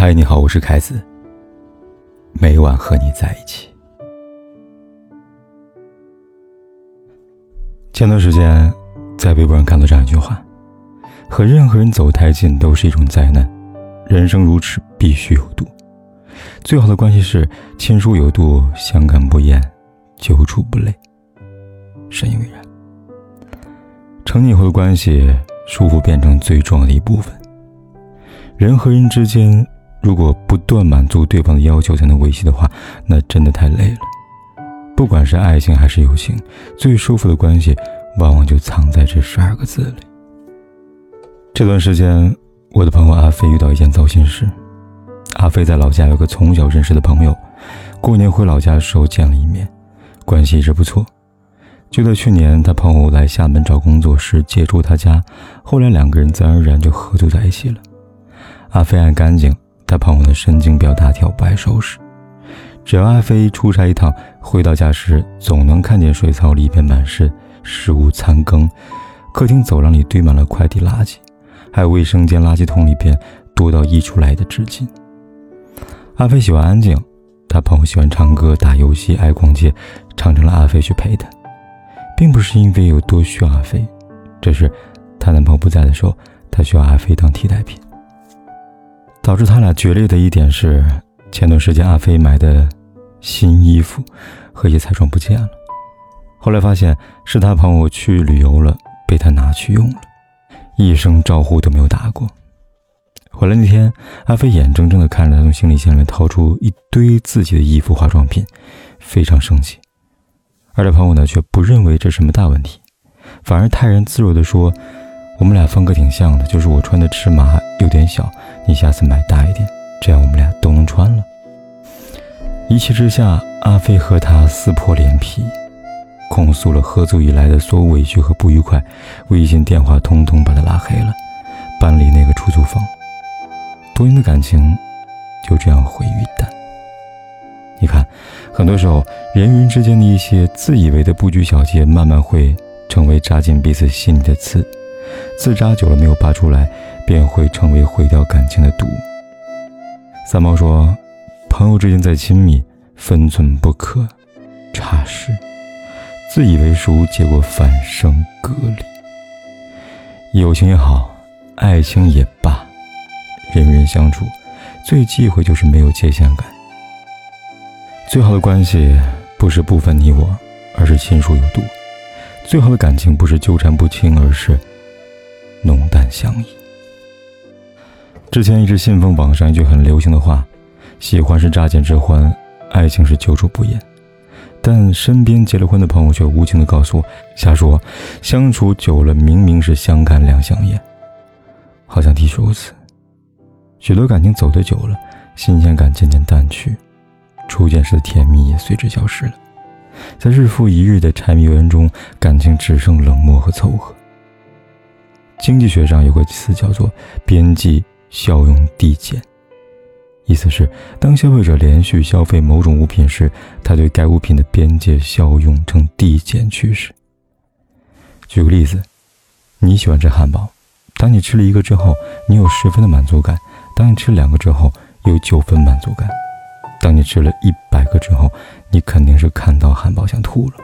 嗨，你好，我是凯子。每晚和你在一起。前段时间在微博上看到这样一句话：和任何人走太近都是一种灾难。人生如此，必须有度。最好的关系是亲疏有度，相看不厌，久处不累。深以为然。成年以后的关系，舒服变成最重要的一部分。人和人之间，如果不断满足对方的要求才能维系的话，那真的太累了。不管是爱情还是友情，最舒服的关系，往往就藏在这十二个字里。这段时间，我的朋友阿飞遇到一件糟心事。阿飞在老家有个从小认识的朋友，过年回老家的时候见了一面，关系一直不错。就在去年，他朋友来厦门找工作时借住他家，后来两个人自然而然就合租在一起了。阿飞爱干净，他朋友的神经比较大条，不爱收拾。只要阿飞出差一趟，回到家时总能看见水槽里边满是食物残羹，客厅走廊里堆满了快递垃圾，还有卫生间垃圾桶里边多到溢出来的纸巾。阿飞喜欢安静，他朋友喜欢唱歌、打游戏、爱逛街，常常让阿飞去陪他，并不是因为有多需要阿飞，只是她男朋友不在的时候，她需要阿飞当替代品。导致他俩决裂的一点是，前段时间阿飞买的新衣服和一些彩妆不见了，后来发现是他朋友去旅游了，被他拿去用了，一声招呼都没有打过。回来那天，阿飞眼睁睁地看着他从行李箱里面掏出一堆自己的衣服、化妆品，非常生气。而他朋友呢，却不认为这什么大问题，反而泰然自若地说。我们俩风格挺像的，就是我穿的尺码有点小，你下次买大一点，这样我们俩都能穿了。一气之下，阿飞和他撕破脸皮，控诉了合租以来的所有委屈和不愉快，微信、电话通通把他拉黑了，搬离那个出租房。多年的感情就这样毁于一旦。你看，很多时候人与人之间的一些自以为的不拘小节，慢慢会成为扎进彼此心里的刺。自扎久了没有拔出来，便会成为毁掉感情的毒。三毛说：“朋友之间再亲密，分寸不可差失；自以为熟，结果反生隔离。友情也好，爱情也罢，人与人相处，最忌讳就是没有界限感。最好的关系，不是不分你我，而是亲疏有度；最好的感情，不是纠缠不清，而是……”浓淡相宜。之前一直信奉网上一句很流行的话：“喜欢是乍见之欢，爱情是久处不厌。”但身边结了婚的朋友却无情的告诉我：“瞎说，相处久了明明是相看两相厌。”好像的确如此。许多感情走得久了，新鲜感渐渐淡去，初见时的甜蜜也随之消失了。在日复一日的柴米油盐中，感情只剩冷漠和凑合。经济学上有个词叫做“边际效用递减”，意思是当消费者连续消费某种物品时，他对该物品的边界效用呈递减趋势。举个例子，你喜欢吃汉堡，当你吃了一个之后，你有十分的满足感；当你吃两个之后，有九分满足感；当你吃了一百个之后，你肯定是看到汉堡想吐了。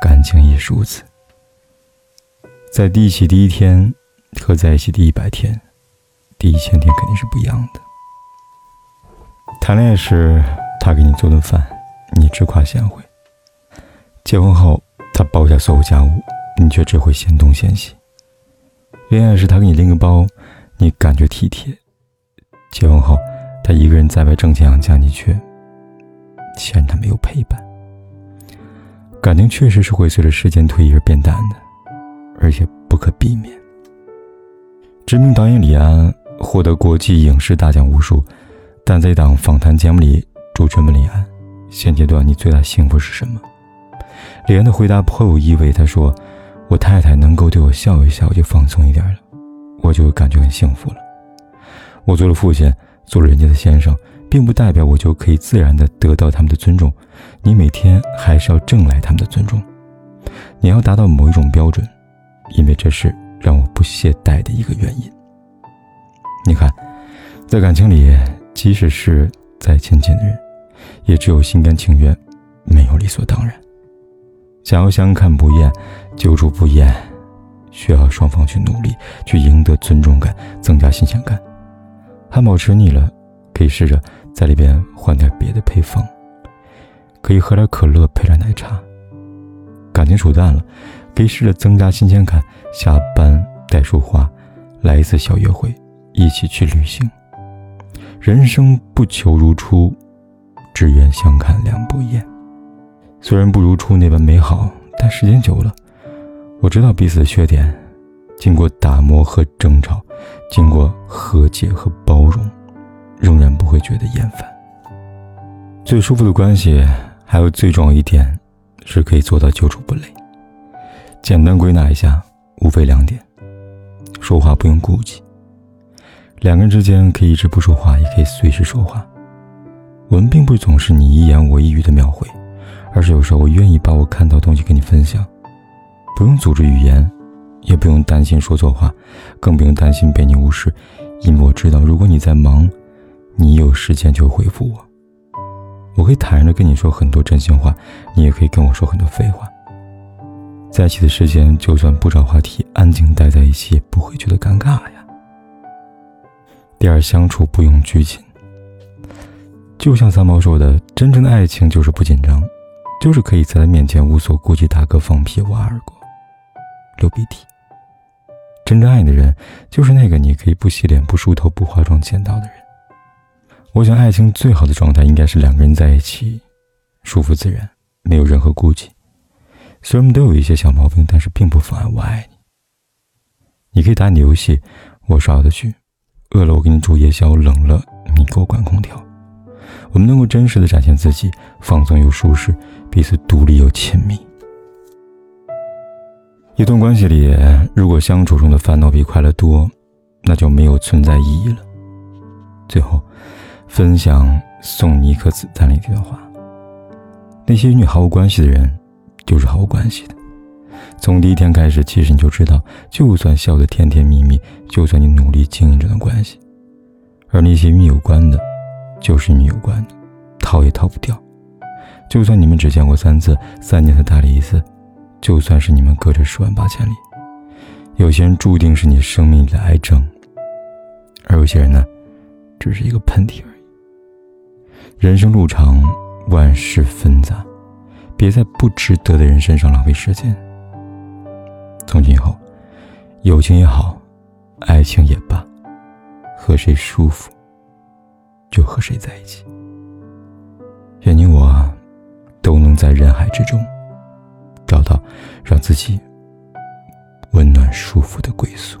感情也是如此。在第一起第一天和在一起第一百天、第一千天肯定是不一样的。谈恋爱时，他给你做顿饭，你只夸贤惠；结婚后，他包下所有家务，你却只会嫌东嫌西。恋爱时，他给你拎个包，你感觉体贴；结婚后，他一个人在外挣钱养家，你却嫌他没有陪伴。感情确实是会随着时间推移而变淡的。而且不可避免。知名导演李安获得国际影视大奖无数，但在一档访谈节目里，主持人问李安：“现阶段你最大幸福是什么？”李安的回答颇有意味，他说：“我太太能够对我笑一笑，我就放松一点了，我就感觉很幸福了。我做了父亲，做了人家的先生，并不代表我就可以自然的得到他们的尊重。你每天还是要挣来他们的尊重，你要达到某一种标准。”因为这是让我不懈怠的一个原因。你看，在感情里，即使是再亲近的人，也只有心甘情愿，没有理所当然。想要相看不厌，久处不厌，需要双方去努力，去赢得尊重感，增加新鲜感。汉堡吃腻了，可以试着在里边换点别的配方，可以喝点可乐配点奶茶。感情处淡了，可以试着增加新鲜感，下班带束花，来一次小约会，一起去旅行。人生不求如初，只愿相看两不厌。虽然不如初那般美好，但时间久了，我知道彼此的缺点。经过打磨和争吵，经过和解和包容，仍然不会觉得厌烦。最舒服的关系，还有最重要一点，是可以做到久处不累。简单归纳一下，无非两点：说话不用顾忌。两个人之间可以一直不说话，也可以随时说话。我们并不总是你一言我一语的秒回，而是有时候我愿意把我看到东西跟你分享，不用组织语言，也不用担心说错话，更不用担心被你无视，因为我知道，如果你在忙，你有时间就回复我。我可以坦然的跟你说很多真心话，你也可以跟我说很多废话。在一起的时间，就算不找话题，安静待在一起，也不会觉得尴尬呀。第二，相处不用拘谨。就像三毛说的：“真正的爱情就是不紧张，就是可以在他面前无所顾忌，大哥放屁、挖耳光、流鼻涕。真正爱你的人，就是那个你可以不洗脸、不梳头、不化妆见到的人。”我想，爱情最好的状态应该是两个人在一起，舒服自然，没有任何顾忌。虽然我们都有一些小毛病，但是并不妨碍我爱你。你可以打你游戏，我刷我的剧。饿了，我给你煮夜宵；冷了，你给我关空调。我们能够真实的展现自己，放松又舒适，彼此独立又亲密。一段关系里，如果相处中的烦恼比快乐多，那就没有存在意义了。最后，分享送你一颗子弹里这段话：那些与你毫无关系的人，就是毫无关系的。从第一天开始，其实你就知道，就算笑得甜甜蜜蜜，就算你努力经营这段关系，而那些与你有关的，就是你有关的，逃也逃不掉。就算你们只见过三次，三年才搭理一次，就算是你们隔着十万八千里，有些人注定是你生命里的癌症，而有些人呢，只是一个喷嚏而已。人生路长，万事纷杂，别在不值得的人身上浪费时间。从今以后，友情也好，爱情也罢，和谁舒服，就和谁在一起。愿你我都能在人海之中，找到让自己温暖舒服的归宿。